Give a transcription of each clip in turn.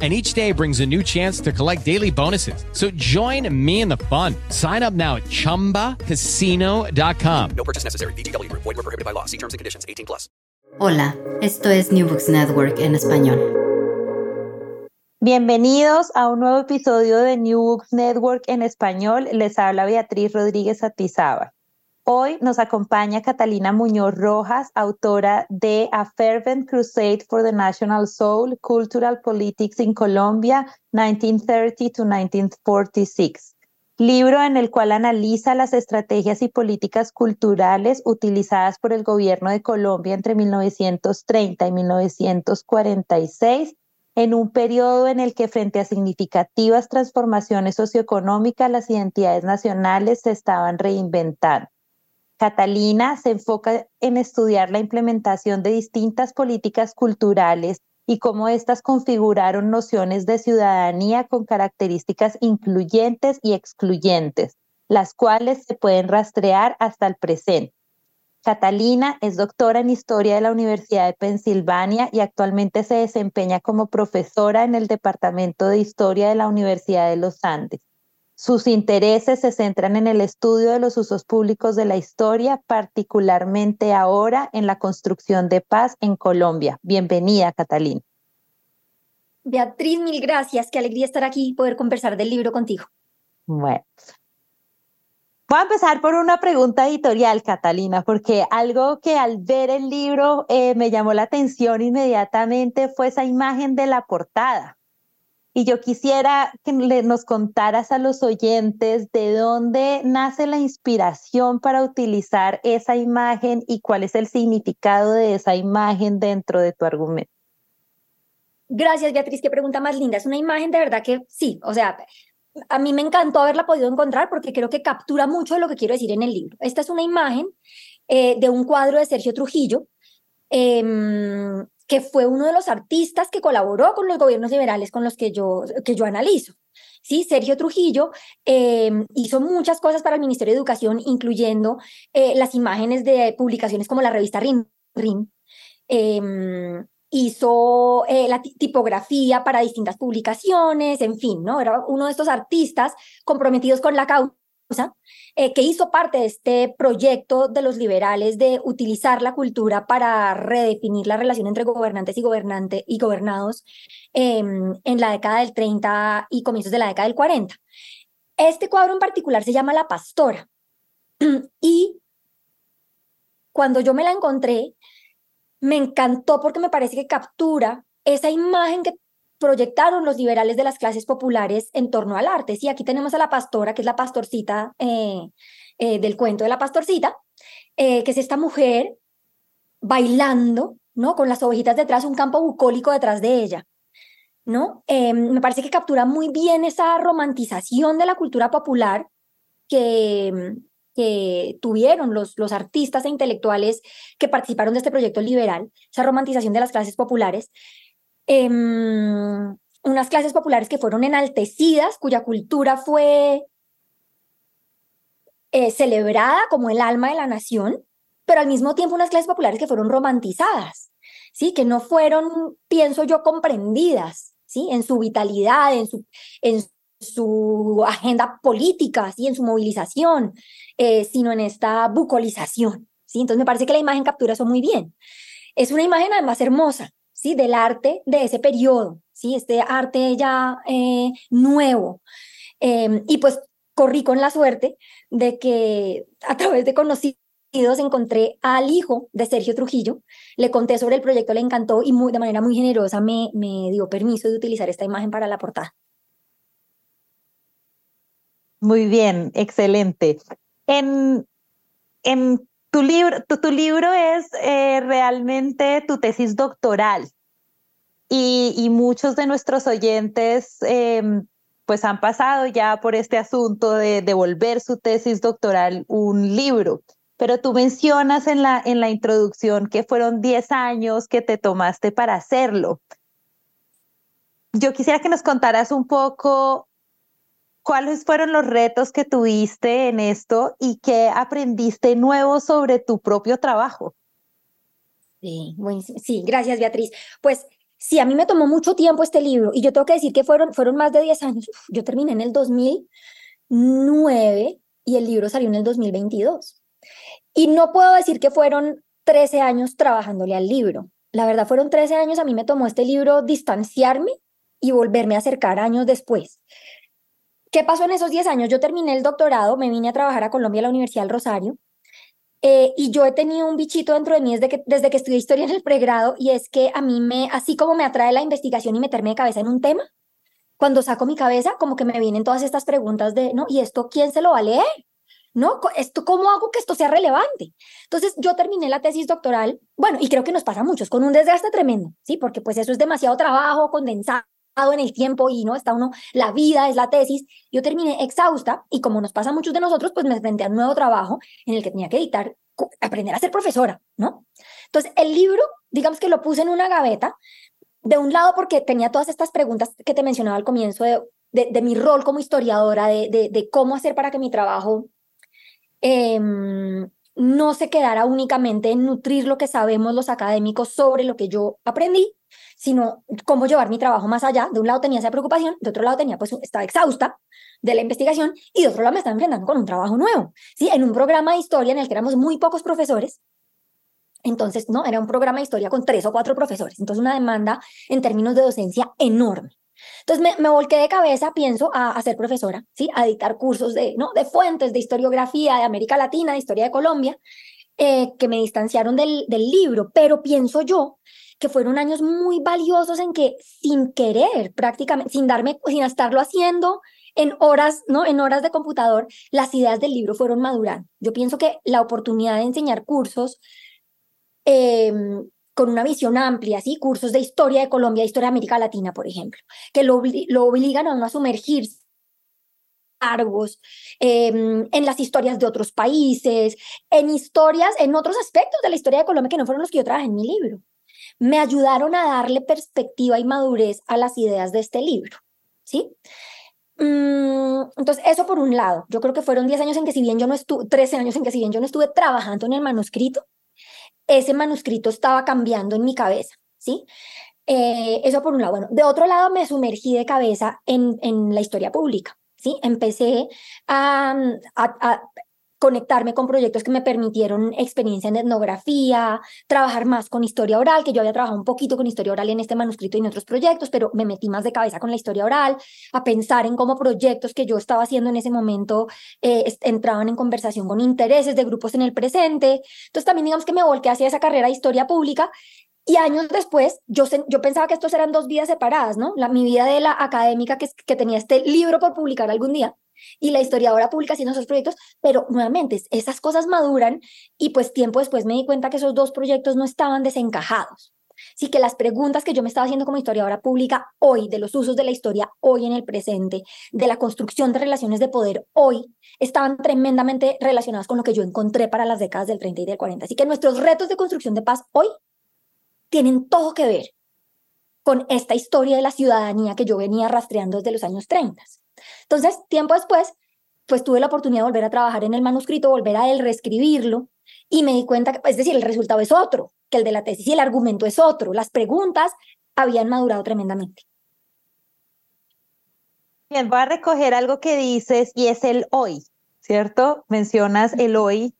And each day brings a new chance to collect daily bonuses. So join me in the fun. Sign up now at chumbacasino.com. No purchase necessary. VGW Group. Void were prohibited by law. See terms and conditions. 18 plus. Hola, esto es New Books Network en español. Bienvenidos a un nuevo episodio de New Books Network en español. Les habla Beatriz Rodríguez Atizaba. Hoy nos acompaña Catalina Muñoz Rojas, autora de A Fervent Crusade for the National Soul, Cultural Politics in Colombia, 1930 to 1946 libro en el cual analiza las estrategias y políticas culturales utilizadas por el gobierno de Colombia entre 1930 y 1946, en un periodo en el que frente a significativas transformaciones socioeconómicas las identidades nacionales se estaban reinventando. Catalina se enfoca en estudiar la implementación de distintas políticas culturales y cómo éstas configuraron nociones de ciudadanía con características incluyentes y excluyentes, las cuales se pueden rastrear hasta el presente. Catalina es doctora en Historia de la Universidad de Pensilvania y actualmente se desempeña como profesora en el Departamento de Historia de la Universidad de los Andes. Sus intereses se centran en el estudio de los usos públicos de la historia, particularmente ahora en la construcción de paz en Colombia. Bienvenida, Catalina. Beatriz, mil gracias. Qué alegría estar aquí y poder conversar del libro contigo. Bueno. Voy a empezar por una pregunta editorial, Catalina, porque algo que al ver el libro eh, me llamó la atención inmediatamente fue esa imagen de la portada. Y yo quisiera que nos contaras a los oyentes de dónde nace la inspiración para utilizar esa imagen y cuál es el significado de esa imagen dentro de tu argumento. Gracias, Beatriz, qué pregunta más linda. Es una imagen de verdad que sí, o sea, a mí me encantó haberla podido encontrar porque creo que captura mucho de lo que quiero decir en el libro. Esta es una imagen eh, de un cuadro de Sergio Trujillo, em, que fue uno de los artistas que colaboró con los gobiernos liberales con los que yo, que yo analizo. ¿sí? Sergio Trujillo eh, hizo muchas cosas para el Ministerio de Educación, incluyendo eh, las imágenes de publicaciones como la revista RIM. RIM em, hizo eh, la tipografía para distintas publicaciones, en fin, ¿no? Era uno de estos artistas comprometidos con la causa eh, que hizo parte de este proyecto de los liberales de utilizar la cultura para redefinir la relación entre gobernantes y, gobernante, y gobernados em, en la década del 30 y comienzos de la década del 40. Este cuadro en particular se llama La Pastora. y cuando yo me la encontré, me encantó porque me parece que captura esa imagen que proyectaron los liberales de las clases populares en torno al arte. Sí, aquí tenemos a la pastora, que es la pastorcita eh, eh, del cuento de la pastorcita, eh, que es esta mujer bailando, ¿no? Con las ovejitas detrás, un campo bucólico detrás de ella, ¿no? me parece que captura muy bien esa romantización de la cultura popular que, tuvieron los artistas e intelectuales que participaron de este proyecto liberal, esa romantización de las clases populares, em, unas clases populares que fueron enaltecidas, cuya cultura fue eh, celebrada como el alma de la nación, pero al mismo tiempo unas clases populares que fueron romantizadas, ¿sí? Que no fueron, pienso yo, comprendidas, ¿sí? En su vitalidad, en su, en su agenda política, ¿sí? En su movilización, eh, sino en esta bucolización, ¿sí? Entonces me parece que la imagen captura eso muy bien. Es una imagen además hermosa, ¿sí? Del arte de ese periodo, ¿sí? Este arte ya eh, nuevo. Em, y pues corrí con la suerte de que a través de conocidos encontré al hijo de Sergio Trujillo, le conté sobre el proyecto, le encantó y de manera muy generosa me, me dio permiso de utilizar esta imagen para la portada. Muy bien, excelente. En, en tu libro, tu, tu libro es eh, realmente tu tesis doctoral y, y muchos de nuestros oyentes em, pues han pasado ya por este asunto de devolver su tesis doctoral un libro. Pero tú mencionas en la, en la introducción que fueron 10 años que te tomaste para hacerlo. Yo quisiera que nos contaras un poco cuáles fueron los retos que tuviste en esto y qué aprendiste nuevo sobre tu propio trabajo. Sí, sí, gracias Beatriz. Pues sí, a mí me tomó mucho tiempo este libro y yo tengo que decir que fueron, fueron más de 10 años. yo terminé en el 2009 y el libro salió en el 2022. Y no puedo decir que fueron 13 años trabajándole al libro. La verdad, fueron 13 años, a mí me tomó este libro distanciarme y volverme a acercar años después. ¿Qué pasó en esos 10 años? Yo terminé el doctorado, me vine a trabajar a Colombia, a la Universidad del Rosario, eh, y yo he tenido un bichito dentro de mí desde que, desde que estudié historia en el pregrado, y es que a mí me, así como me atrae la investigación y meterme de cabeza en un tema, cuando saco mi cabeza, como que me vienen todas estas preguntas de, ¿no? ¿Y esto quién se lo va a leer? ¿no? Esto, ¿Cómo hago que esto sea relevante? Entonces, yo terminé la tesis doctoral, bueno, y creo que nos pasa a muchos, con un desgaste tremendo, ¿sí? Porque pues eso es demasiado trabajo condensado en el tiempo y no está uno, la vida es la tesis. Yo terminé exhausta y como nos pasa a muchos de nosotros, pues me enfrenté a un nuevo trabajo en el que tenía que editar, aprender a ser profesora, ¿no? Entonces, el libro, digamos que lo puse en una gaveta, de un lado porque tenía todas estas preguntas que te mencionaba al comienzo de, de, mi rol como historiadora, de, de, de cómo hacer para que mi trabajo Em, no se quedara únicamente en nutrir lo que sabemos los académicos sobre lo que yo aprendí, sino cómo llevar mi trabajo más allá. De un lado tenía esa preocupación, de otro lado tenía, pues, estaba exhausta de la investigación y de otro lado me estaba enfrentando con un trabajo nuevo, ¿sí? En un programa de historia en el que éramos muy pocos profesores, entonces, no, era un programa de historia con tres o cuatro profesores, entonces una demanda en términos de docencia enorme. Entonces me, me, volqué de cabeza, pienso, a, a, ser profesora, ¿sí? a dictar cursos de, ¿no? de fuentes, de historiografía de América Latina, de historia de Colombia, eh, que me distanciaron del, del libro, pero pienso yo que fueron años muy valiosos en que sin querer, prácticamente, sin darme, sin estarlo haciendo, en horas, ¿no? En horas de computador, las ideas del libro fueron madurando. Yo pienso que la oportunidad de enseñar cursos eh, con una visión amplia, ¿sí? cursos de historia de Colombia, historia de América Latina, por ejemplo, que lo, lo obligan a uno a sumergirse largos, eh, en las historias de otros países, en historias, en otros aspectos de la historia de Colombia que no fueron los que yo trabajé en mi libro. Me ayudaron a darle perspectiva y madurez a las ideas de este libro, ¿sí? Mm, entonces, eso por un lado, yo creo que fueron 10 años en que si bien yo no estuve, 13 años en que si bien yo no estuve trabajando en el manuscrito, ese manuscrito estaba cambiando en mi cabeza, ¿sí? Eh, eso por un lado. Bueno, de otro lado me sumergí de cabeza en, en la historia pública, ¿sí? Empecé a, a, conectarme con proyectos que me permitieron experiencia en etnografía, trabajar más con historia oral, que yo había trabajado un poquito con historia oral en este manuscrito y en otros proyectos, pero me metí más de cabeza con la historia oral, a pensar en cómo proyectos que yo estaba haciendo en ese momento eh, entraban en conversación con intereses de grupos en el presente. Entonces también digamos que me volqué hacia esa carrera de historia pública y años después, yo, yo pensaba que estos eran dos vidas separadas, ¿no? La, mi vida de la académica que, que tenía este libro por publicar algún día y la historiadora publica haciendo esos proyectos, pero nuevamente esas cosas maduran y pues tiempo después me di cuenta que esos dos proyectos no estaban desencajados. Sí que las preguntas que yo me estaba haciendo como historiadora pública hoy, de los usos de la historia hoy en el presente, de la construcción de relaciones de poder hoy, estaban tremendamente relacionadas con lo que yo encontré para las décadas del 30 y del 40. Así que nuestros retos de construcción de paz hoy tienen todo que ver con esta historia de la ciudadanía que yo venía rastreando desde los años 30. Entonces, tiempo después, pues tuve la oportunidad de volver a trabajar en el manuscrito, volver a él, reescribirlo, y me di cuenta que, es decir, el resultado es otro que el de la tesis y el argumento es otro. Las preguntas habían madurado tremendamente. Bien, voy a recoger algo que dices y es el hoy, ¿cierto? Mencionas el hoy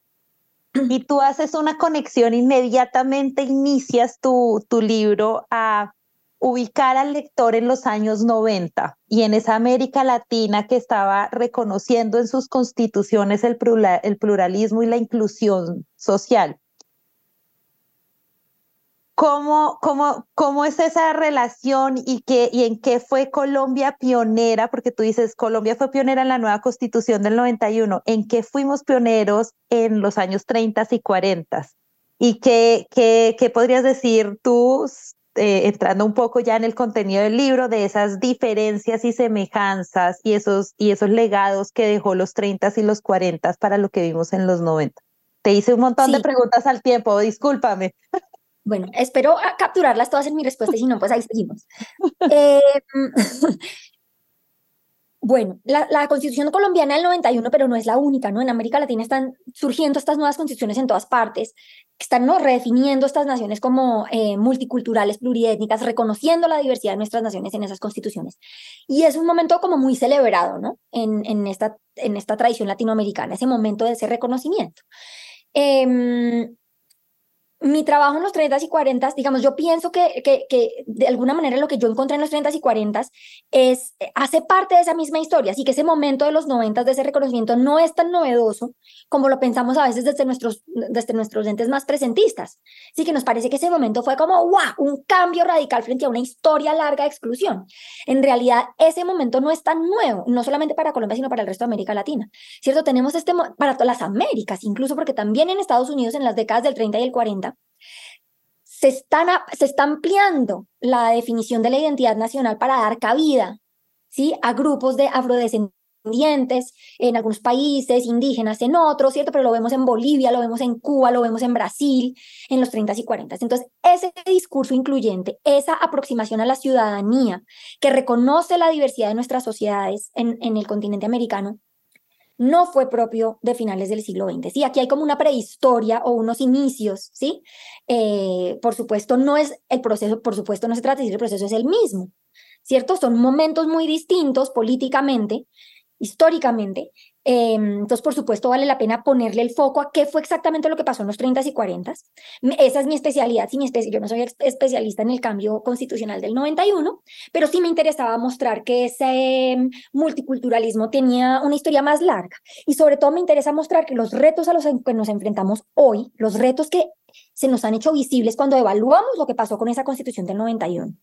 y tú haces una conexión inmediatamente, inicias tu, tu libro a ubicar al lector en los años 90 y en esa América Latina que estaba reconociendo en sus constituciones el, pluralismo y la inclusión social. ¿Cómo, cómo, cómo es esa relación y, qué, y en qué fue Colombia pionera? Porque tú dices, Colombia fue pionera en la nueva constitución del 91. ¿En qué fuimos pioneros en los años 30 y 40? ¿Y qué, qué, qué podrías decir tú eh, entrando un poco ya en el contenido del libro, de esas diferencias y semejanzas y esos, y esos legados que dejó los 30 y los 40 para lo que vimos en los 90. Te hice un montón de preguntas al tiempo, discúlpame. Bueno, espero capturarlas todas en mi respuesta y si no, pues ahí seguimos. eh, Bueno, la, constitución colombiana del 91, pero no es la única, ¿no? En América Latina están surgiendo estas nuevas constituciones en todas partes, que están ¿no? redefiniendo estas naciones como eh, multiculturales, pluriétnicas, reconociendo la diversidad de nuestras naciones en esas constituciones. Y es un momento como muy celebrado, ¿no? En, en, esta, en esta tradición latinoamericana, ese momento de ese reconocimiento. Eh, mi trabajo en los 30 y 40, digamos, yo pienso que, que, que, de alguna manera lo que yo encontré en los 30 y 40 es, hace parte de esa misma historia, así que ese momento de los 90 de ese reconocimiento no es tan novedoso como lo pensamos a veces desde nuestros, desde nuestros entes más presentistas. Así que nos parece que ese momento fue como, wow, un cambio radical frente a una historia larga de exclusión. En realidad, ese momento no es tan nuevo, no solamente para Colombia, sino para el resto de América Latina. ¿Cierto? Tenemos este, para todas las Américas, incluso porque también en Estados Unidos en las décadas del 30 y el 40, se, están, se está ampliando la definición de la identidad nacional para dar cabida ¿sí? a grupos de afrodescendientes en algunos países, indígenas en otros, ¿cierto? Pero lo vemos en Bolivia, lo vemos en Cuba, lo vemos en Brasil, en los 30 y 40. Entonces, ese discurso incluyente, esa aproximación a la ciudadanía que reconoce la diversidad de nuestras sociedades en, en el continente americano, no fue propio de finales del siglo XX. Sí, aquí hay como una prehistoria o unos inicios, ¿sí? Eh, por supuesto, no es el proceso, por supuesto, no se trata de decir el proceso es el mismo, ¿cierto? Son momentos muy distintos políticamente, históricamente, Em, entonces, por supuesto, vale la pena ponerle el foco a qué fue exactamente lo que pasó en los 30 y 40. Esa es mi especialidad. Sí, mi yo no soy especialista en el cambio constitucional del 91, pero sí me interesaba mostrar que ese em, multiculturalismo tenía una historia más larga. Y sobre todo me interesa mostrar que los retos a los que nos enfrentamos hoy, los retos que se nos han hecho visibles cuando evaluamos lo que pasó con esa constitución del 91.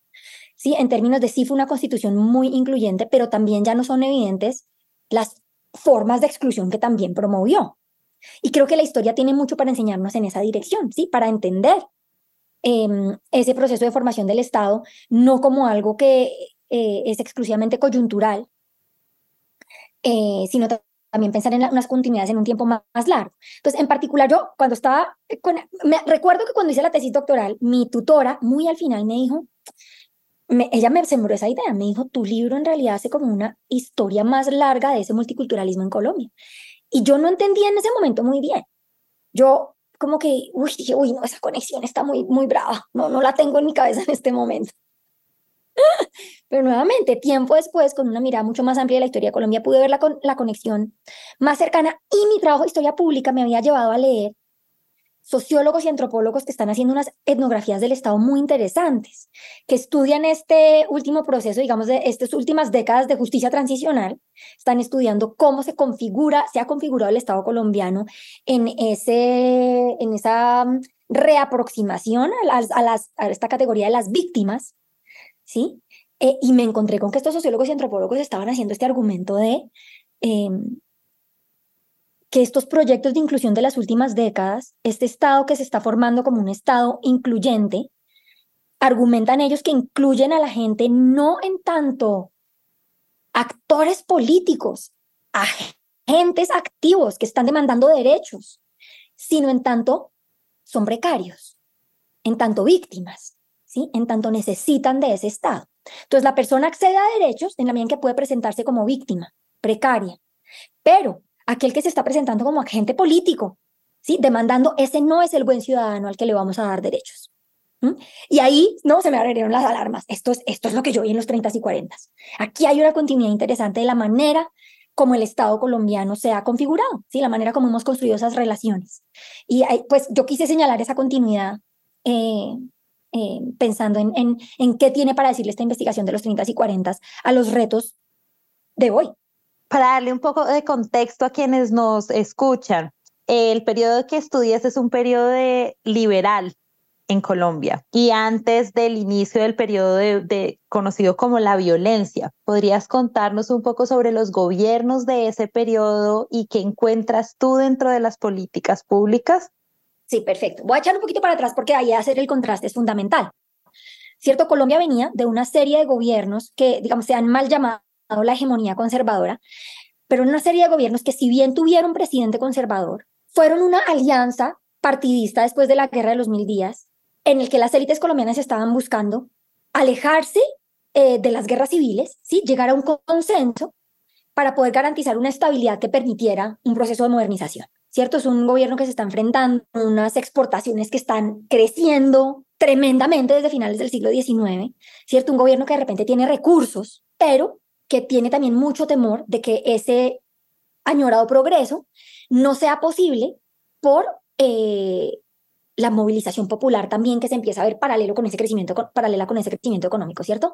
Sí, en términos de sí fue una constitución muy incluyente, pero también ya no son evidentes las formas de exclusión que también promovió. Y creo que la historia tiene mucho para enseñarnos en esa dirección, ¿sí? Para entender em, ese proceso de formación del Estado, no como algo que eh, es exclusivamente coyuntural, eh, sino también pensar en unas continuidades en un tiempo más, largo. Entonces, en particular, yo cuando estaba, me recuerdo que cuando hice la tesis doctoral, mi tutora muy al final me dijo, ella me sembró esa idea, me dijo, tu libro en realidad hace como una historia más larga de ese multiculturalismo en Colombia. Y yo no entendía en ese momento muy bien. Yo como que, uy, dije, uy, no, esa conexión está muy, muy brava, no, no la tengo en mi cabeza en este momento. Pero nuevamente, tiempo después, con una mirada mucho más amplia de la historia de Colombia, pude ver la, la conexión más cercana y mi trabajo de historia pública me había llevado a leer sociólogos y antropólogos que están haciendo unas etnografías del Estado muy interesantes, que estudian este último proceso, digamos, de estas últimas décadas de justicia transicional, están estudiando cómo se configura, se ha configurado el Estado colombiano en, ese, en esa mm, reaproximación a, las, a, esta categoría de las víctimas, ¿sí? Eh, y me encontré con que estos sociólogos y antropólogos estaban haciendo este argumento de... Em, que estos proyectos de inclusión de las últimas décadas, este Estado que se está formando como un Estado incluyente, argumentan ellos que incluyen a la gente no en tanto actores políticos, agentes activos que están demandando derechos, sino en tanto son precarios, en tanto víctimas, ¿sí? en tanto necesitan de ese Estado. Entonces la persona accede a derechos en la medida en que puede presentarse como víctima, precaria, pero aquel que se está presentando como agente político, ¿sí? demandando ese no es el buen ciudadano al que le vamos a dar derechos. Y ahí no se me abrieron las alarmas. Esto es, esto es lo que yo vi en los 30 y 40. Aquí hay una continuidad interesante de la manera como el Estado colombiano se ha configurado, ¿sí? la manera como hemos construido esas relaciones. Y pues yo quise señalar esa continuidad eh, eh, pensando en, en, en qué tiene para decirle esta investigación de los 30 y 40 a los retos de hoy. Para darle un poco de contexto a quienes nos escuchan, el periodo que estudias es un periodo liberal en Colombia y antes del inicio del periodo conocido como la violencia. ¿Podrías contarnos un poco sobre los gobiernos de ese periodo y qué encuentras tú dentro de las políticas públicas? Sí, perfecto. Voy a echar un poquito para atrás porque ahí hacer el contraste es fundamental. Cierto, Colombia venía de una serie de gobiernos que, digamos, se han mal llamado la hegemonía conservadora, pero una serie de gobiernos que si bien tuvieron presidente conservador, fueron una alianza partidista después de la guerra de los mil días, en el que las élites colombianas estaban buscando alejarse eh, de las guerras civiles, ¿sí? llegar a un consenso para poder garantizar una estabilidad que permitiera un proceso de modernización. ¿Cierto? Es un gobierno que se está enfrentando a unas exportaciones que están creciendo tremendamente desde finales del siglo XIX, ¿cierto? Un gobierno que de repente tiene recursos, pero que tiene también mucho temor de que ese añorado progreso no sea posible por eh, la movilización popular también que se empieza a ver paralelo con ese crecimiento, paralela con ese crecimiento económico, ¿cierto?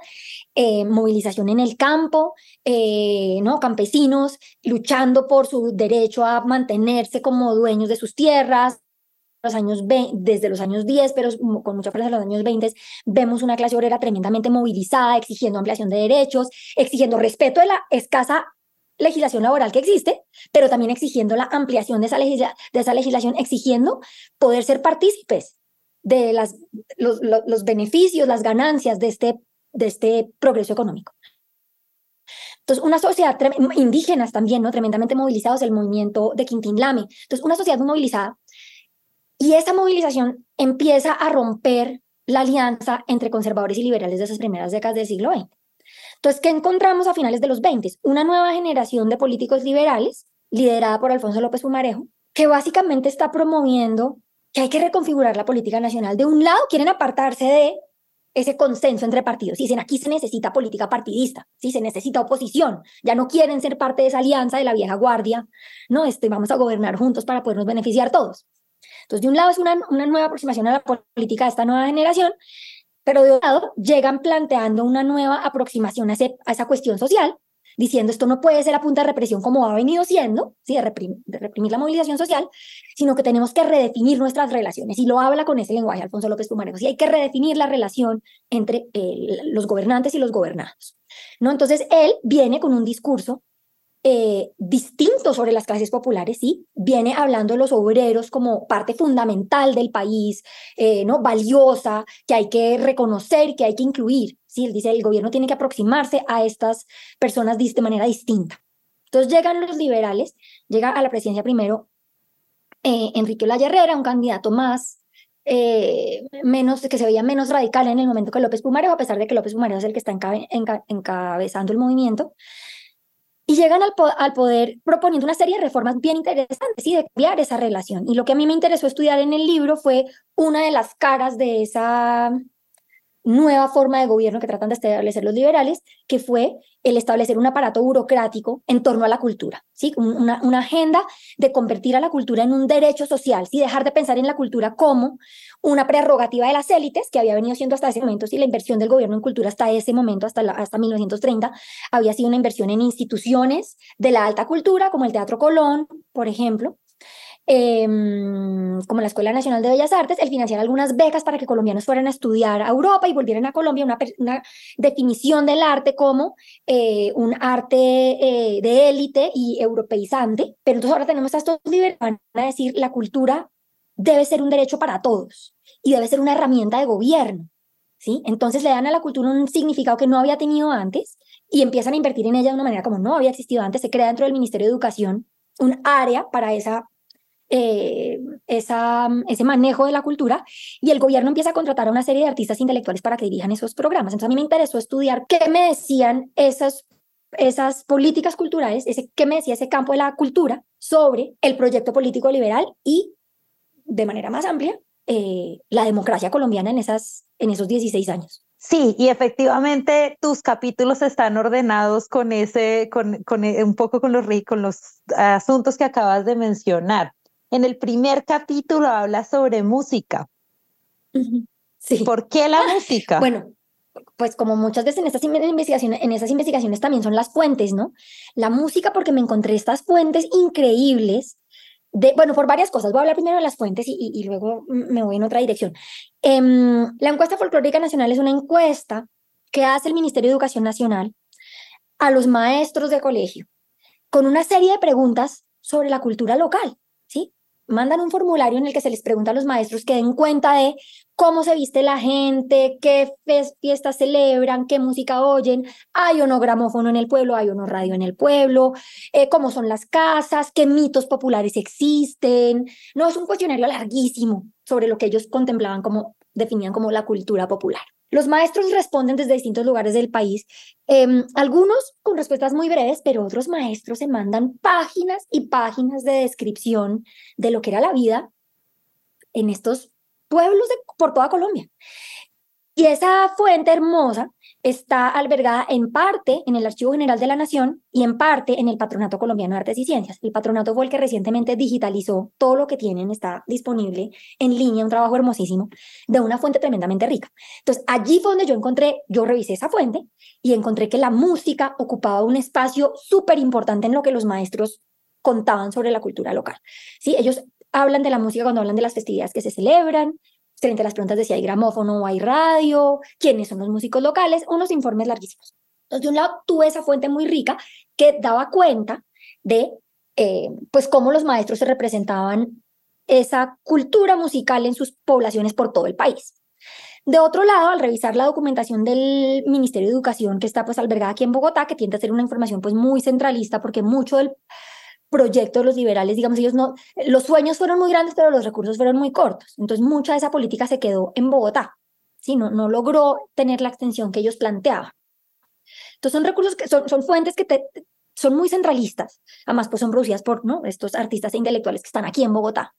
Eh, movilización en el campo, eh, ¿no? Campesinos luchando por su derecho a mantenerse como dueños de sus tierras, los años desde los años 10, pero con mucha fuerza en los años 20, vemos una clase obrera tremendamente movilizada, exigiendo ampliación de derechos, exigiendo respeto de la escasa legislación laboral que existe, pero también exigiendo la ampliación de esa, de esa legislación, exigiendo poder ser partícipes de las, los, los, beneficios, las ganancias de este, de este progreso económico. Entonces, una sociedad, indígenas también, ¿no? Tremendamente movilizados, el movimiento de Quintín Lame. Entonces, una sociedad movilizada. Y esa movilización empieza a romper la alianza entre conservadores y liberales de esas primeras décadas del siglo XX. Entonces, ¿qué encontramos a finales de los 20? Una nueva generación de políticos liberales, liderada por Alfonso López Pumarejo, que básicamente está promoviendo que hay que reconfigurar la política nacional. De un lado, quieren apartarse de ese consenso entre partidos. Dicen, aquí se necesita política partidista, ¿sí? se necesita oposición. Ya no quieren ser parte de esa alianza de la vieja guardia, ¿no? Este, vamos a gobernar juntos para podernos beneficiar todos. Entonces, de un lado es una, una nueva aproximación a la política de esta nueva generación pero de otro lado, llegan planteando una nueva aproximación a, esa cuestión social, diciendo esto no puede ser a punta de represión como ha venido siendo, ¿sí? de, reprimir la movilización social, sino que tenemos que redefinir nuestras relaciones. Y lo habla con ese lenguaje Alfonso López Pumarejo. Y hay que redefinir la relación entre los gobernantes y los gobernados. ¿no? Entonces, él viene con un discurso eh, distinto sobre las clases populares, ¿sí? Viene hablando de los obreros como parte fundamental del país, eh, ¿no? Valiosa, que hay que reconocer, que hay que incluir, ¿sí? Él dice, el gobierno tiene que aproximarse a estas personas de manera distinta. Entonces llegan los liberales, llega a la presidencia primero eh, Enrique Olaya Herrera, un candidato más menos, que se veía menos radical en el momento que López Pumarejo, a pesar de que López Pumarejo es el que está encabezando el movimiento y llegan al, al, poder proponiendo una serie de reformas bien interesantes y de cambiar esa relación. Y lo que a mí me interesó estudiar en el libro fue una de las caras de esa nueva forma de gobierno que tratan de establecer los liberales, que fue el establecer un aparato burocrático en torno a la cultura, ¿sí? Una, una agenda de convertir a la cultura en un derecho social, ¿sí? Dejar de pensar en la cultura como una prerrogativa de las élites, que había venido siendo hasta ese momento, y la inversión del gobierno en cultura hasta ese momento, hasta, hasta 1930, había sido una inversión en instituciones de la alta cultura, como el Teatro Colón, por ejemplo, Em, como la Escuela Nacional de Bellas Artes, el financiar algunas becas para que colombianos fueran a estudiar a Europa y volvieran a Colombia, una, definición del arte como eh, un arte eh, de élite y europeizante. Pero entonces ahora tenemos a estos liberales a decir la cultura debe ser un derecho para todos y debe ser una herramienta de gobierno. ¿sí? Entonces le dan a la cultura un significado que no había tenido antes y empiezan a invertir en ella de una manera como no había existido antes. Se crea dentro del Ministerio de Educación un área para esa eh, ese manejo de la cultura y el gobierno empieza a contratar a una serie de artistas intelectuales para que dirijan esos programas. Entonces a mí me interesó estudiar qué me decían esas, esas políticas culturales, ese, qué me decía ese campo de la cultura sobre el proyecto político liberal y de manera más amplia eh, la democracia colombiana en, esas, en esos 16 años. Sí, y efectivamente tus capítulos están ordenados con ese, con, con eh, un poco con los, con los asuntos que acabas de mencionar. En el primer capítulo habla sobre música. Sí. ¿Por qué la música? Bueno, pues como muchas veces en estas investigaciones, en esas investigaciones también son las fuentes, ¿no? La música porque me encontré estas fuentes increíbles de, bueno, por varias cosas. Voy a hablar primero de las fuentes y, y, luego me voy en otra dirección. Eh, la encuesta folclórica nacional es una encuesta que hace el Ministerio de Educación Nacional a los maestros de colegio con una serie de preguntas sobre la cultura local. Mandan un formulario en el que se les pregunta a los maestros que den cuenta de cómo se viste la gente, qué fiestas celebran, qué música oyen, hay o no gramófono en el pueblo, hay o no radio en el pueblo, eh, cómo son las casas, qué mitos populares existen. No, es un cuestionario larguísimo sobre lo que ellos contemplaban como, definían como la cultura popular. Los maestros responden desde distintos lugares del país, eh, algunos con respuestas muy breves, pero otros maestros se mandan páginas y páginas de descripción de lo que era la vida en estos pueblos por toda Colombia. Y esa fuente hermosa está albergada en parte en el Archivo General de la Nación y en parte en el Patronato Colombiano de Artes y Ciencias. El patronato fue el que recientemente digitalizó todo lo que tienen, está disponible en línea, un trabajo hermosísimo, de una fuente tremendamente rica. Entonces, allí fue donde yo encontré, yo revisé esa fuente y encontré que la música ocupaba un espacio súper importante en lo que los maestros contaban sobre la cultura local. ¿Sí? Ellos hablan de la música cuando hablan de las festividades que se celebran, frente a las preguntas de si hay gramófono o hay radio, quiénes son los músicos locales, unos informes larguísimos. Entonces, de un lado tuve esa fuente muy rica que daba cuenta de eh, pues cómo los maestros se representaban esa cultura musical en sus poblaciones por todo el país. De otro lado, al revisar la documentación del Ministerio de Educación que está pues albergada aquí en Bogotá, que tiende a ser una información pues muy centralista porque mucho del proyecto de los liberales, digamos, ellos no, los sueños fueron muy grandes, pero los recursos fueron muy cortos. Entonces, mucha de esa política se quedó en Bogotá, ¿sí? No, no logró tener la extensión que ellos planteaban. Entonces, son recursos que son, son fuentes que te, son muy centralistas, además, pues son producidas por ¿no? estos artistas e intelectuales que están aquí en Bogotá.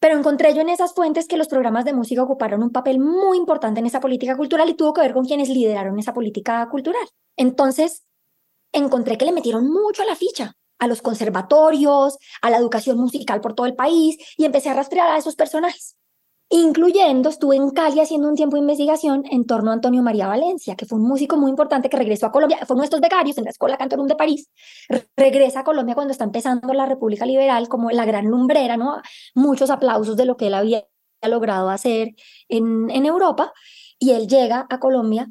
Pero encontré yo en esas fuentes que los programas de música ocuparon un papel muy importante en esa política cultural y tuvo que ver con quienes lideraron esa política cultural. Entonces, encontré que le metieron mucho a la ficha a los conservatorios, a la educación musical por todo el país y empecé a rastrear a esos personajes. Incluyendo, estuve en Cali haciendo un tiempo de investigación en torno a Antonio María Valencia, que fue un músico muy importante que regresó a Colombia, fue uno de estos becarios en la Escuela Cantorum de París, regresa a Colombia cuando está empezando la República Liberal como la gran lumbrera, ¿no? Muchos aplausos de lo que él había logrado hacer en, en Europa, y él llega a Colombia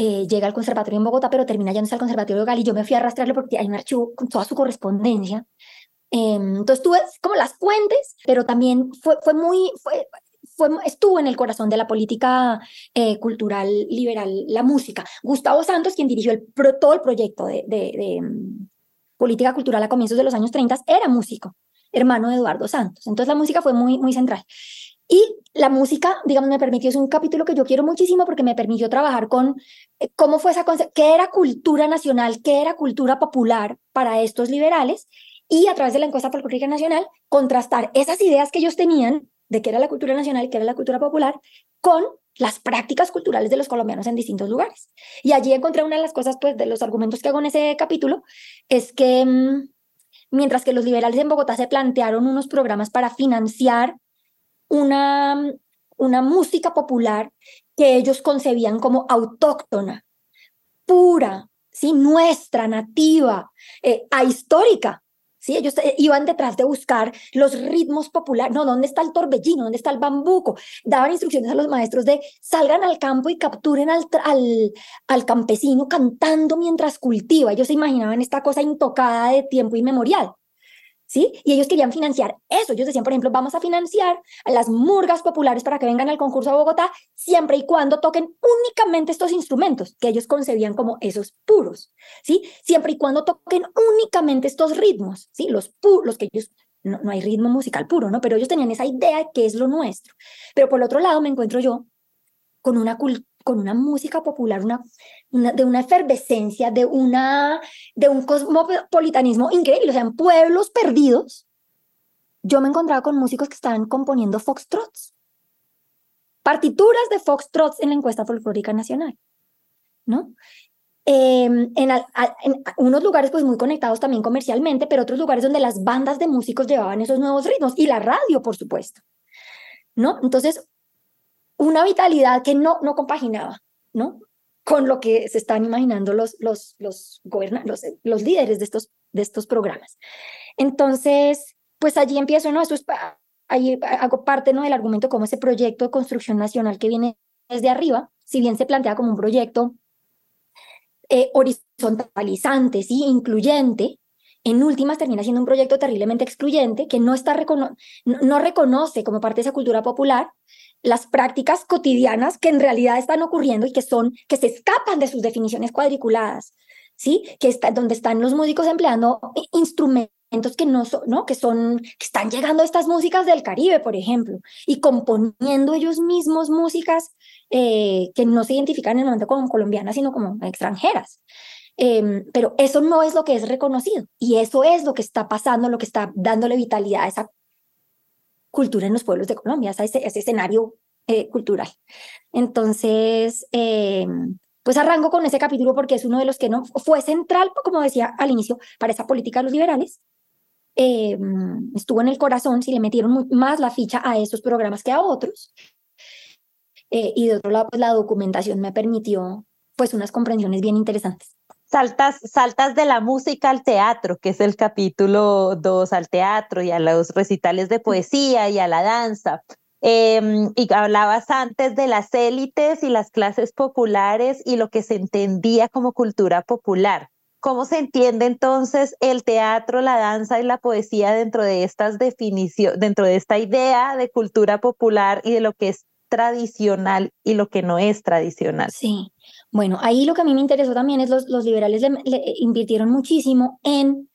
eh, llega al conservatorio en Bogotá, pero termina yéndose al conservatorio de y Yo me fui a arrastrarlo porque hay un archivo con toda su correspondencia. Eh, entonces tuve como las fuentes, pero también fue, fue muy, fue, fue, estuvo en el corazón de la política eh, cultural liberal, la música. Gustavo Santos, quien dirigió el, todo el proyecto de, de, de um, política cultural a comienzos de los años 30, era músico, hermano de Eduardo Santos. Entonces la música fue muy, muy central. Y la música, digamos, me permitió, es un capítulo que yo quiero muchísimo porque me permitió trabajar con eh, cómo fue esa, qué era cultura nacional, qué era cultura popular para estos liberales y a través de la encuesta folclórica nacional contrastar esas ideas que ellos tenían de qué era la cultura nacional qué era la cultura popular con las prácticas culturales de los colombianos en distintos lugares. Y allí encontré una de las cosas, pues, de los argumentos que hago en ese capítulo, es que mmm, mientras que los liberales en Bogotá se plantearon unos programas para financiar una, una música popular que ellos concebían como autóctona, pura, ¿sí? nuestra, nativa, eh, ahistórica. ¿sí? Ellos eh, iban detrás de buscar los ritmos populares. No, ¿dónde está el torbellino? ¿Dónde está el bambuco? Daban instrucciones a los maestros de salgan al campo y capturen al, al, al campesino cantando mientras cultiva. Ellos se imaginaban esta cosa intocada de tiempo inmemorial. ¿Sí? Y ellos querían financiar eso. Ellos decían, por ejemplo, vamos a financiar a las murgas populares para que vengan al concurso a Bogotá siempre y cuando toquen únicamente estos instrumentos que ellos concebían como esos puros, ¿sí? Siempre y cuando toquen únicamente estos ritmos, ¿sí? Los los que ellos no, no hay ritmo musical puro, ¿no? Pero ellos tenían esa idea de que es lo nuestro. Pero por el otro lado me encuentro yo con una cultura con una música popular, una, una, de una efervescencia, de, una, de un cosmopolitanismo increíble, o sea, en pueblos perdidos, yo me encontraba con músicos que estaban componiendo foxtrots, partituras de foxtrots en la encuesta folclórica nacional, ¿no? Em, en, en, unos lugares pues muy conectados también comercialmente, pero otros lugares donde las bandas de músicos llevaban esos nuevos ritmos y la radio, por supuesto, ¿no? Entonces, una vitalidad que no, no compaginaba, ¿no? Con lo que se están imaginando los, los, los, los, los líderes de estos, de estos programas. Entonces, pues allí empiezo, ¿no? Es, ahí hago parte, ¿no? Del argumento como ese proyecto de construcción nacional que viene desde arriba, si bien se plantea como un proyecto eh, horizontalizante, ¿sí? incluyente, en últimas termina siendo un proyecto terriblemente excluyente que no, está no, reconoce como parte de esa cultura popular las prácticas cotidianas que en realidad están ocurriendo y que son, que se escapan de sus definiciones cuadriculadas, ¿sí? Que está, donde están los músicos empleando instrumentos que no son, ¿no? Que son, que están llegando estas músicas del Caribe, por ejemplo, y componiendo ellos mismos músicas eh, que no se identifican en el momento como colombianas, sino como extranjeras. Em, pero eso no es lo que es reconocido y eso es lo que está pasando, lo que está dándole vitalidad a esa cultura en los pueblos de Colombia, a ese, ese escenario eh, cultural. Entonces, em, pues arranco con ese capítulo porque es uno de los que no fue central, como decía al inicio, para esa política de los liberales. Em, estuvo en el corazón, si le metieron más la ficha a esos programas que a otros. Eh, y de otro lado, pues la documentación me permitió pues unas comprensiones bien interesantes. Saltas, saltas de la música al teatro, que es el capítulo 2, al teatro y a los recitales de poesía y a la danza. Em, y hablabas antes de las élites y las clases populares y lo que se entendía como cultura popular. ¿Cómo se entiende entonces el teatro, la danza y la poesía dentro de estas dentro de esta idea de cultura popular y de lo que es tradicional y lo que no es tradicional. Sí, bueno, ahí lo que a mí me interesó también es los, los liberales le, invirtieron muchísimo en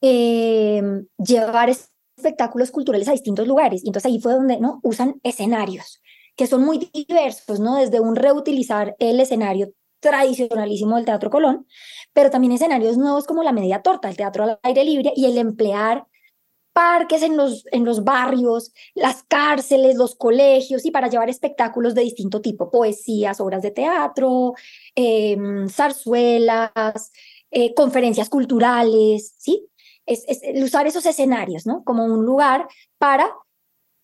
em, llevar espectáculos culturales a distintos lugares. Y entonces ahí fue donde ¿no? usan escenarios que son muy diversos, ¿no? Desde un reutilizar el escenario tradicionalísimo del Teatro Colón, pero también escenarios nuevos como la media torta, el teatro al aire libre y el emplear parques en los, en los barrios, las cárceles, los colegios y para llevar espectáculos de distinto tipo, poesías, obras de teatro, em, zarzuelas, eh, conferencias culturales, ¿sí? Es, usar esos escenarios, ¿no? Como un lugar para,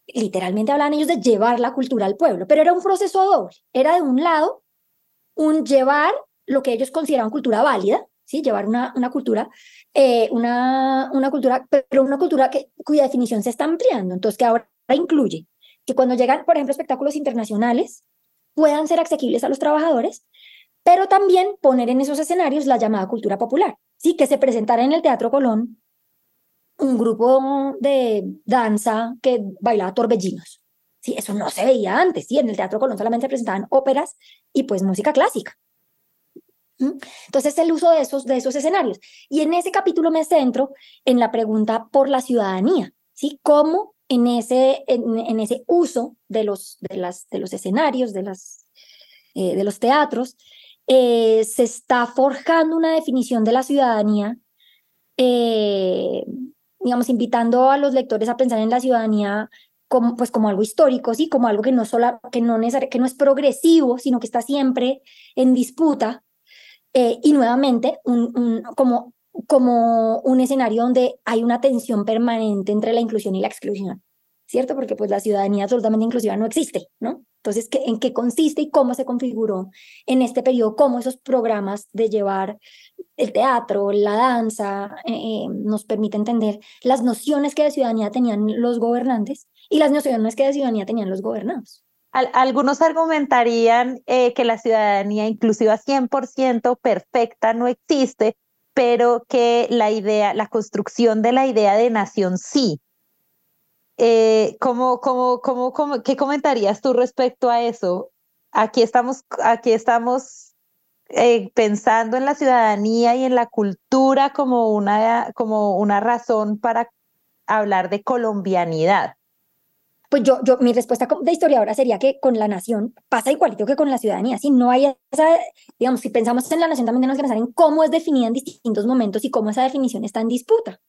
literalmente hablan ellos de llevar la cultura al pueblo, pero era un proceso doble. Era de un lado un llevar lo que ellos consideraban cultura válida, ¿sí? Llevar una, una cultura eh, una, una cultura, pero una cultura que, cuya definición se está ampliando, entonces que ahora incluye que cuando llegan, por ejemplo, espectáculos internacionales, puedan ser asequibles a los trabajadores, pero también poner en esos escenarios la llamada cultura popular, ¿sí? que se presentara en el Teatro Colón un grupo de danza que bailaba torbellinos. Sí, eso no se veía antes, sí, en el Teatro Colón solamente se presentaban óperas y pues música clásica. Entonces, el uso de esos, de esos escenarios. Y en ese capítulo me centro en la pregunta por la ciudadanía, ¿sí? ¿Cómo en ese, en, ese uso de los, de, las, de los escenarios, de, las, eh, de los teatros, eh, se está forjando una definición de la ciudadanía, eh, digamos, invitando a los lectores a pensar en la ciudadanía como, pues como algo histórico, ¿sí? como algo que no, solo, que, no que no es progresivo, sino que está siempre en disputa, eh, y nuevamente, como un escenario donde hay una tensión permanente entre la inclusión y la exclusión, ¿cierto? Porque pues la ciudadanía absolutamente inclusiva no existe, ¿no? Entonces, ¿qué, ¿en qué consiste y cómo se configuró en este periodo? ¿Cómo esos programas de llevar el teatro, la danza, eh, eh, nos permite entender las nociones que de ciudadanía tenían los gobernantes y las nociones que de ciudadanía tenían los gobernados? Algunos argumentarían eh, que la ciudadanía inclusiva 100% perfecta no existe, pero que la idea, la construcción de la idea de nación sí. Eh, ¿cómo, cómo, cómo, cómo, qué comentarías tú respecto a eso? Aquí estamos, aquí estamos eh, pensando en la ciudadanía y en la cultura como una, como una razón para hablar de colombianidad. Pues yo, yo, mi respuesta de historiadora sería que con la nación pasa igualito que con la ciudadanía. Si no hay esa, digamos, si pensamos en la nación, también tenemos que pensar en cómo es definida en distintos momentos y cómo esa definición está en disputa.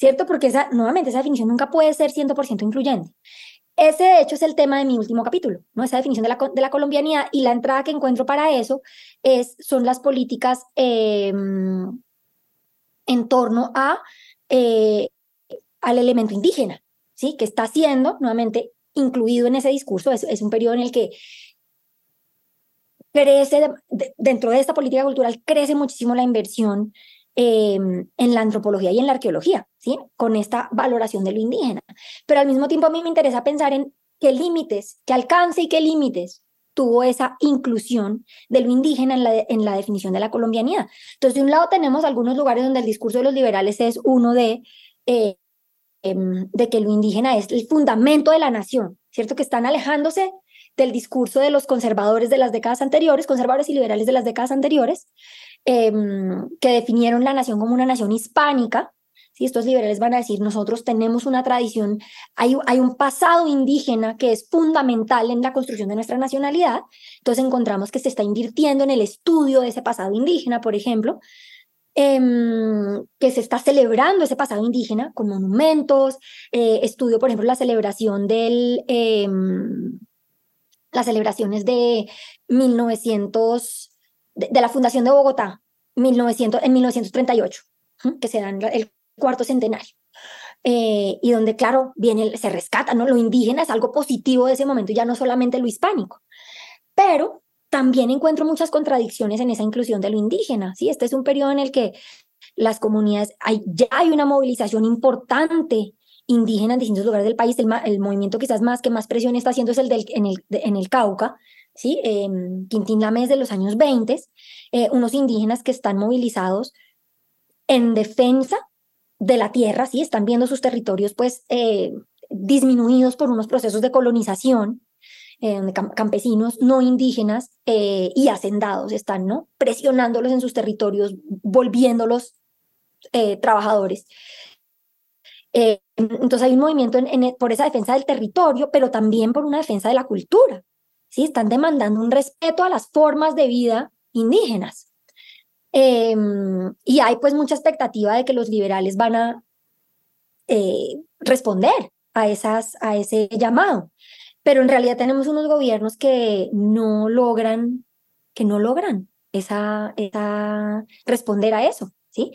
¿cierto? Porque esa, nuevamente, esa definición nunca puede ser 100% incluyente. Ese, de hecho, es el tema de mi último capítulo, ¿no? Esa definición de la, de la colombianidad y la entrada que encuentro para eso es, son las políticas eh, en torno a, eh, al elemento indígena, ¿sí? Que está siendo, nuevamente, incluido en ese discurso. Es, un periodo en el que crece, dentro de esta política cultural, crece muchísimo la inversión em, en la antropología y en la arqueología, ¿sí? Con esta valoración de lo indígena. Pero al mismo tiempo a mí me interesa pensar en qué límites, qué alcance y qué límites tuvo esa inclusión de lo indígena en la, en la definición de la colombianidad. Entonces, de un lado tenemos algunos lugares donde el discurso de los liberales es uno de, eh, em, de que lo indígena es el fundamento de la nación, ¿cierto? Que están alejándose del discurso de los conservadores de las décadas anteriores, conservadores y liberales de las décadas anteriores, em, que definieron la nación como una nación hispánica. Si estos liberales van a decir, nosotros tenemos una tradición, hay, hay un pasado indígena que es fundamental en la construcción de nuestra nacionalidad, entonces encontramos que se está invirtiendo en el estudio de ese pasado indígena, por ejemplo, em, que se está celebrando ese pasado indígena con monumentos, eh, estudio, por ejemplo, la celebración del, em, las celebraciones de 1900, de, la Fundación de Bogotá, 1900, en 1938, que se el cuarto centenario. Eh, y donde, claro, viene, se rescata, ¿no? Lo indígena es algo positivo de ese momento, ya no solamente lo hispánico. Pero también encuentro muchas contradicciones en esa inclusión de lo indígena, ¿sí? Este es un periodo en el que las comunidades, hay, ya hay una movilización importante indígena en distintos lugares del país. El, movimiento quizás más que más presión está haciendo es el del, en, el, en el Cauca, ¿sí? Eh, Quintín Lames de los años 20, eh, unos indígenas que están movilizados en defensa de la tierra, ¿sí? Están viendo sus territorios pues eh, disminuidos por unos procesos de colonización, donde campesinos no indígenas y hacendados están, ¿no? Presionándolos en sus territorios, volviéndolos trabajadores. Eh, entonces hay un movimiento en, por esa defensa del territorio, pero también por una defensa de la cultura. ¿sí? Están demandando un respeto a las formas de vida indígenas. Em, y hay pues mucha expectativa de que los liberales van a eh, responder a, esas, a ese llamado. Pero en realidad tenemos unos gobiernos que no logran, que no logran esa, esa responder a eso. ¿sí?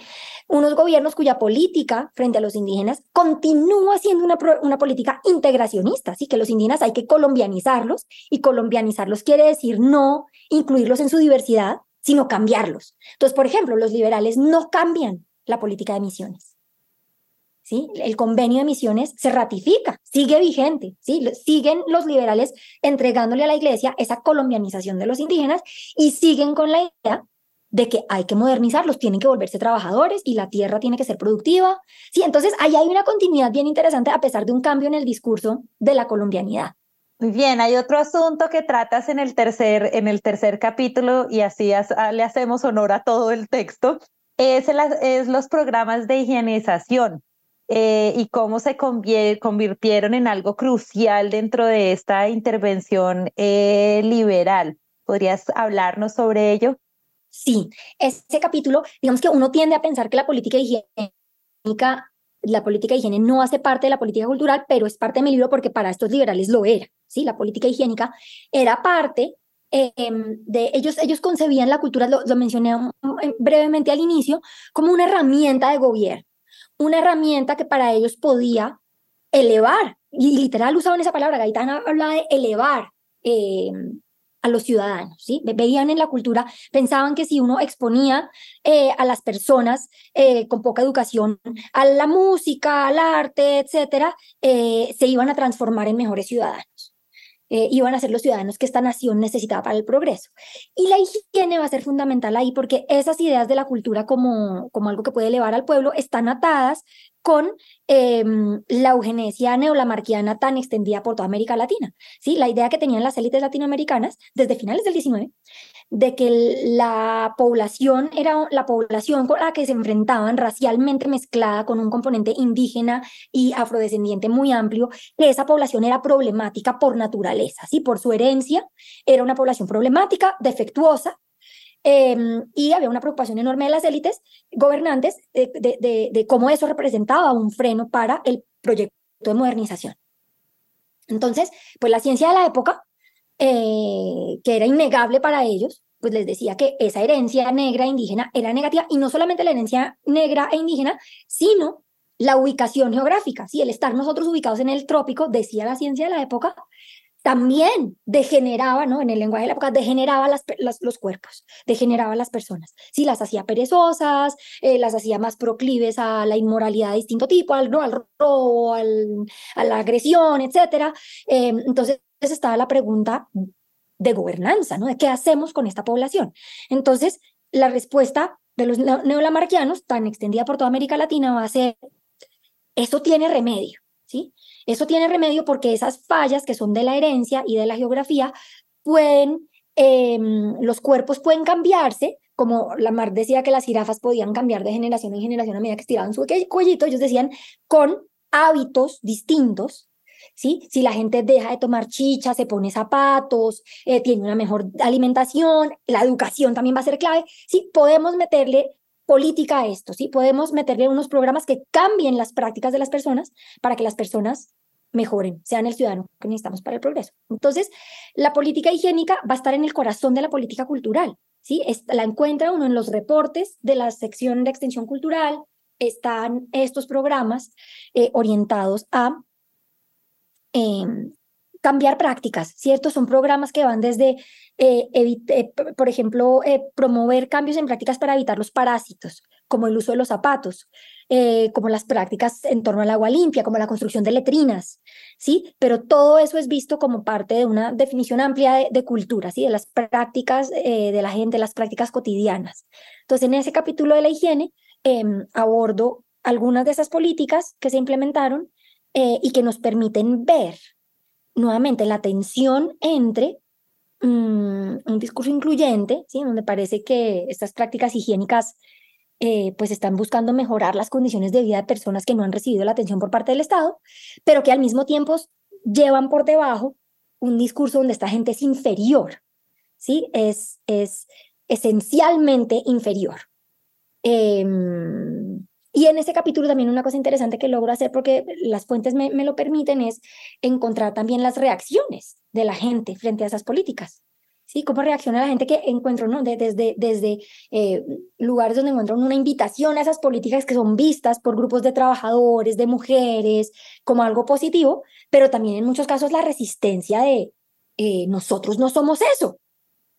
Unos gobiernos cuya política frente a los indígenas continúa siendo una, una política integracionista, ¿sí? Que los indígenas hay que colombianizarlos y colombianizarlos quiere decir no incluirlos en su diversidad, sino cambiarlos. Entonces, por ejemplo, los liberales no cambian la política de misiones. ¿Sí? El convenio de misiones se ratifica, sigue vigente, ¿sí? Siguen los liberales entregándole a la iglesia esa colombianización de los indígenas y siguen con la idea de que hay que modernizarlos, tienen que volverse trabajadores y la tierra tiene que ser productiva. Sí, entonces ahí hay una continuidad bien interesante a pesar de un cambio en el discurso de la colombianidad. Muy bien, hay otro asunto que tratas en el tercer, en el tercer capítulo y así le hacemos honor a todo el texto, es los programas de higienización eh, y cómo se convirtieron en algo crucial dentro de esta intervención eh, liberal. ¿Podrías hablarnos sobre ello? Sí, ese capítulo, digamos que uno tiende a pensar que la política higiénica, la política de higiene no hace parte de la política cultural, pero es parte de mi libro porque para estos liberales lo era, ¿sí? La política higiénica era parte em, de ellos, ellos concebían la cultura, lo, mencioné brevemente al inicio, como una herramienta de gobierno, una herramienta que para ellos podía elevar, y literal usaban esa palabra, Gaitán habla de elevar eh, a los ciudadanos, ¿sí? Veían en la cultura, pensaban que si uno exponía eh, a las personas eh, con poca educación a la música, al arte, etcétera, se iban a transformar en mejores ciudadanos. Iban a ser los ciudadanos que esta nación necesitaba para el progreso. Y la higiene va a ser fundamental ahí porque esas ideas de la cultura como, como algo que puede elevar al pueblo están atadas con em, la eugenesia neolamarquiana tan extendida por toda América Latina. ¿sí? La idea que tenían las élites latinoamericanas desde finales del 19 de que la población era la población con la que se enfrentaban racialmente mezclada con un componente indígena y afrodescendiente muy amplio, que esa población era problemática por naturaleza, ¿sí? por su herencia, era una población problemática, defectuosa, Em, y había una preocupación enorme de las élites gobernantes de, de, de, cómo eso representaba un freno para el proyecto de modernización. Entonces, pues la ciencia de la época, eh, que era innegable para ellos, pues les decía que esa herencia negra e indígena era negativa, y no solamente la herencia negra e indígena, sino la ubicación geográfica, ¿sí? el estar nosotros ubicados en el trópico, decía la ciencia de la época, también degeneraba, ¿no? En el lenguaje de la época, degeneraba las, los cuerpos, degeneraba las personas. Sí, las hacía perezosas, eh, las hacía más proclives a la inmoralidad de distinto tipo, al, ¿no? al robo, al, a la agresión, etc. Eh, entonces estaba la pregunta de gobernanza, ¿no? De qué hacemos con esta población. Entonces, la respuesta de los neolamarquianos, tan extendida por toda América Latina, va a ser, eso tiene remedio, ¿sí? Eso tiene remedio porque esas fallas que son de la herencia y de la geografía pueden, em, los cuerpos pueden cambiarse, como la Mar decía que las jirafas podían cambiar de generación en generación a medida que estiraban su cuellito, ellos decían con hábitos distintos, ¿sí? Si la gente deja de tomar chicha, se pone zapatos, eh, tiene una mejor alimentación, la educación también va a ser clave, ¿sí? Podemos meterle política a esto, ¿sí? Podemos meterle unos programas que cambien las prácticas de las personas para que las personas mejoren, sean el ciudadano que necesitamos para el progreso. Entonces, la política higiénica va a estar en el corazón de la política cultural, ¿sí? la encuentra uno en los reportes de la sección de extensión cultural, están estos programas eh, orientados a em, cambiar prácticas, ¿cierto? Son programas que van desde, eh, eh, por ejemplo, eh, promover cambios en prácticas para evitar los parásitos, como el uso de los zapatos, como las prácticas en torno al agua limpia, como la construcción de letrinas, ¿sí? Pero todo eso es visto como parte de una definición amplia de, de cultura, ¿sí? De las prácticas de la gente, las prácticas cotidianas. Entonces, en ese capítulo de la higiene, em, abordo algunas de esas políticas que se implementaron y que nos permiten ver nuevamente la tensión entre mm, un discurso incluyente, ¿sí? donde parece que estas prácticas higiénicas eh, pues están buscando mejorar las condiciones de vida de personas que no han recibido la atención por parte del Estado, pero que al mismo tiempo llevan por debajo un discurso donde esta gente es inferior, ¿sí? Es, es esencialmente inferior. Em, y en ese capítulo también una cosa interesante que logro hacer porque las fuentes me, me lo permiten es encontrar también las reacciones de la gente frente a esas políticas. ¿sí? Cómo reacciona la gente que encuentro, ¿no? desde, desde eh, lugares donde encuentran una invitación a esas políticas que son vistas por grupos de trabajadores, de mujeres, como algo positivo, pero también en muchos casos la resistencia de eh, nosotros no somos eso,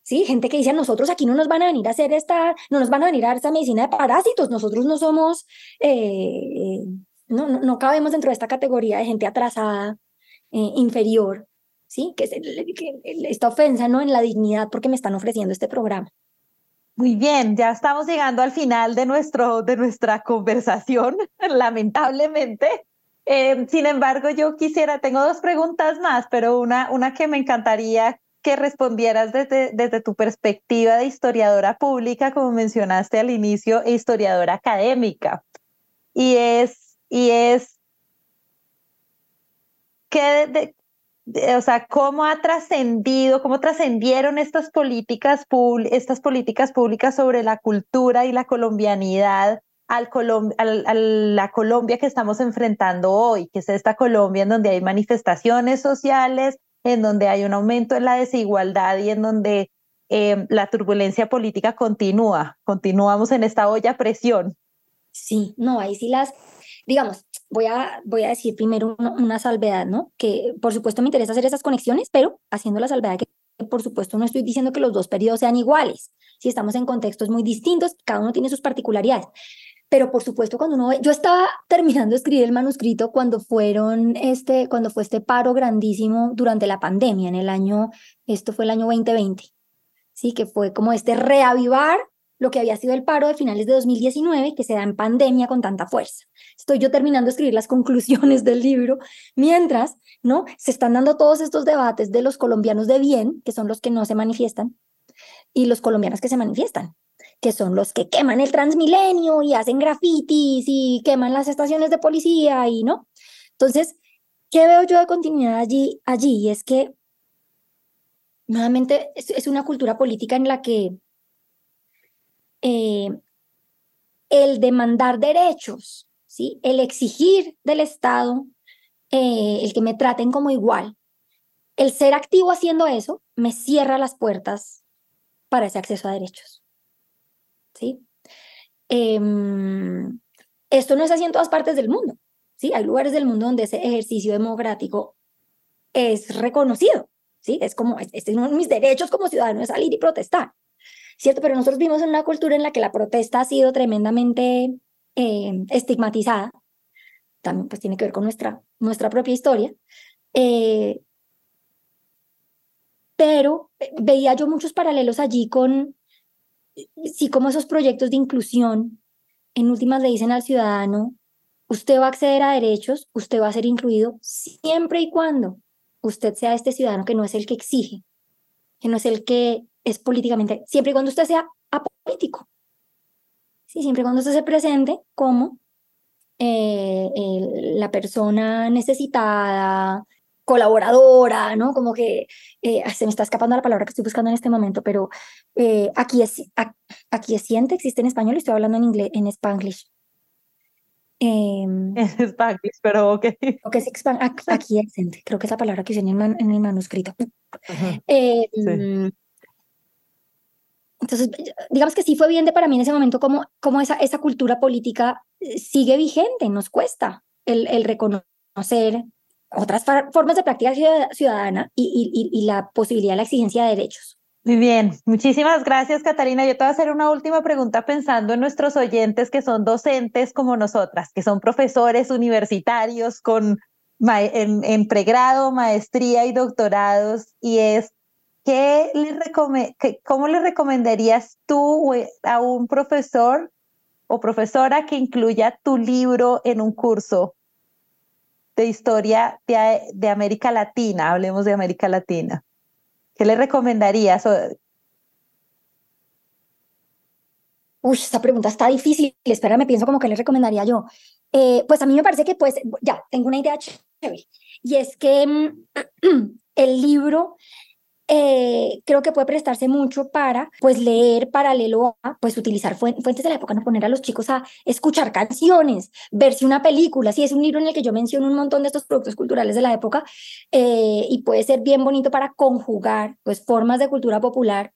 ¿sí? Gente que dice, nosotros aquí no nos van a venir a hacer esta, no nos van a venir a dar esta medicina de parásitos, nosotros no somos, eh, no, no, cabemos dentro de esta categoría de gente atrasada, eh, inferior, ¿sí? Que, es esta ofensa, ¿no? En la dignidad porque me están ofreciendo este programa. Muy bien, ya estamos llegando al final de, nuestro, de nuestra conversación, lamentablemente. Eh, sin embargo, yo quisiera, tengo dos preguntas más, pero una, una que me encantaría que respondieras desde, desde tu perspectiva de historiadora pública, como mencionaste al inicio, e historiadora académica. Y es, y es que o sea, cómo ha trascendido, cómo trascendieron estas políticas, estas políticas públicas sobre la cultura y la colombianidad al, a la Colombia que estamos enfrentando hoy, que es esta Colombia en donde hay manifestaciones sociales, en donde hay un aumento en la desigualdad y en donde eh, la turbulencia política continúa. Continuamos en esta olla presión. Sí, no, ahí sí las, digamos, voy a, voy a decir primero una, salvedad, ¿no? Que por supuesto me interesa hacer esas conexiones, pero haciendo la salvedad que por supuesto no estoy diciendo que los dos periodos sean iguales, si estamos en contextos muy distintos, cada uno tiene sus particularidades. Pero por supuesto, cuando uno ve, yo estaba terminando de escribir el manuscrito cuando fueron este, cuando fue este paro grandísimo durante la pandemia, en el año, esto fue el año 2020, sí, que fue como este reavivar lo que había sido el paro de finales de 2019, que se da en pandemia con tanta fuerza. Estoy yo terminando de escribir las conclusiones del libro, mientras, ¿no? Se están dando todos estos debates de los colombianos de bien, que son los que no se manifiestan, y los colombianos que se manifiestan que son los que queman el Transmilenio y hacen grafitis y queman las estaciones de policía y no. Entonces, ¿qué veo yo de continuidad allí? Allí es que nuevamente es, una cultura política en la que eh, el demandar derechos, ¿sí? el exigir del Estado, eh, el que me traten como igual, el ser activo haciendo eso me cierra las puertas para ese acceso a derechos. ¿Sí? Em, esto no es así en todas partes del mundo. ¿sí? Hay lugares del mundo donde ese ejercicio democrático es reconocido. ¿sí? Es como, este es uno de mis derechos como ciudadano, es salir y protestar. ¿Cierto? Pero nosotros vivimos en una cultura en la que la protesta ha sido tremendamente eh, estigmatizada. También pues tiene que ver con nuestra, nuestra propia historia. Eh, pero veía yo muchos paralelos allí con, sí, como esos proyectos de inclusión, en últimas le dicen al ciudadano, usted va a acceder a derechos, usted va a ser incluido siempre y cuando usted sea este ciudadano que no es el que exige, que no es el que es políticamente, siempre y cuando usted sea apolítico. Sí, siempre y cuando usted se presente como eh, la persona necesitada, colaboradora, ¿no? Como que eh, se me está escapando la palabra que estoy buscando en este momento, pero eh, aquí es aquí siente existe en español, estoy hablando en inglés, en spanglish. Em, en spanglish, pero ok. que es aquí creo que es la palabra que usé en el, en el manuscrito. Em, entonces, digamos que sí fue bien de para mí en ese momento como, como esa, esa cultura política eh, sigue vigente, nos cuesta el, el reconocer otras formas de práctica ciudadana y, y, la posibilidad de la exigencia de derechos. Muy bien, muchísimas gracias Catalina. Yo te voy a hacer una última pregunta pensando en nuestros oyentes que son docentes como nosotras, que son profesores universitarios con en, en pregrado, maestría y doctorados, y es, ¿qué le ¿cómo le recomendarías tú a un profesor o profesora que incluya tu libro en un curso de historia de, América Latina, hablemos de América Latina. ¿Qué le recomendarías? Uy, esta pregunta está difícil. Espera, me pienso como que le recomendaría yo. Eh, pues a mí me parece que, pues, ya, tengo una idea chévere. Y es que mm, el libro eh, creo que puede prestarse mucho para pues leer paralelo a pues utilizar fuentes de la época, no poner a los chicos a escuchar canciones, verse una película, si es un libro en el que yo menciono un montón de estos productos culturales de la época eh, y puede ser bien bonito para conjugar pues formas de cultura popular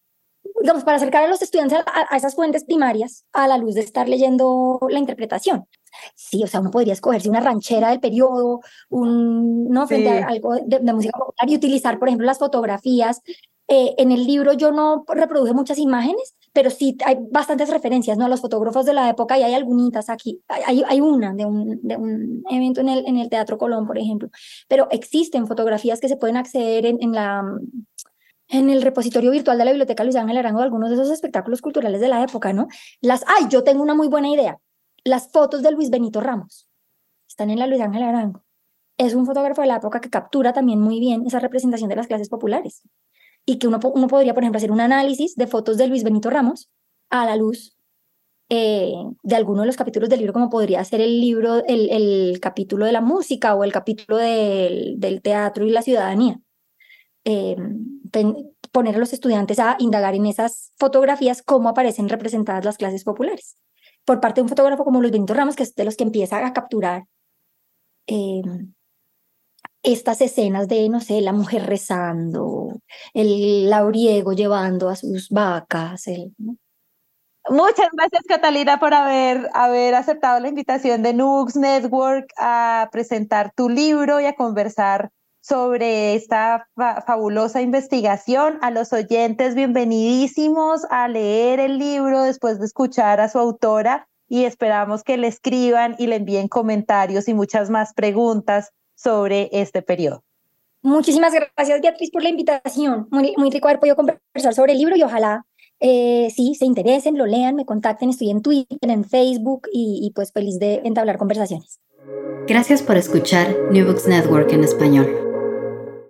digamos, para acercar a los estudiantes a, esas fuentes primarias a la luz de estar leyendo la interpretación. Sí, o sea, uno podría escogerse una ranchera del periodo, un, ¿no? Frente a algo de, música popular y utilizar, por ejemplo, las fotografías. Eh, en el libro yo no reproduje muchas imágenes, pero sí hay bastantes referencias ¿no? a los fotógrafos de la época y hay algunas aquí. Hay, hay una de un, de un evento en el, en el Teatro Colón, por ejemplo, pero existen fotografías que se pueden acceder en, en la en el repositorio virtual de la Biblioteca Luis Ángel Arango algunos de esos espectáculos culturales de la época, ¿no? Las, ay, yo tengo una muy buena idea. Las fotos de Luis Benito Ramos están en la Luis Ángel Arango. Es un fotógrafo de la época que captura también muy bien esa representación de las clases populares. Y que uno, uno podría, por ejemplo, hacer un análisis de fotos de Luis Benito Ramos a la luz eh, de alguno de los capítulos del libro, como podría ser el libro, el, el capítulo de la música o el capítulo del, del teatro y la ciudadanía. Eh, poner a los estudiantes a indagar en esas fotografías cómo aparecen representadas las clases populares. Por parte de un fotógrafo como Luis Benito Ramos, que es de los que empieza a capturar eh, estas escenas de, no sé, la mujer rezando, el lauriego llevando a sus vacas. Muchas gracias, Catalina, por haber, haber aceptado la invitación de Nux Network a presentar tu libro y a conversar sobre esta fabulosa investigación. A los oyentes, bienvenidísimos a leer el libro después de escuchar a su autora y esperamos que le escriban y le envíen comentarios y muchas más preguntas sobre este periodo. Muchísimas gracias, Beatriz, por la invitación. Muy, muy rico haber podido conversar sobre el libro y ojalá eh, sí, se interesen, lo lean, me contacten. Estoy en Twitter, en Facebook y, y pues feliz de entablar conversaciones. Gracias por escuchar New Books Network en español.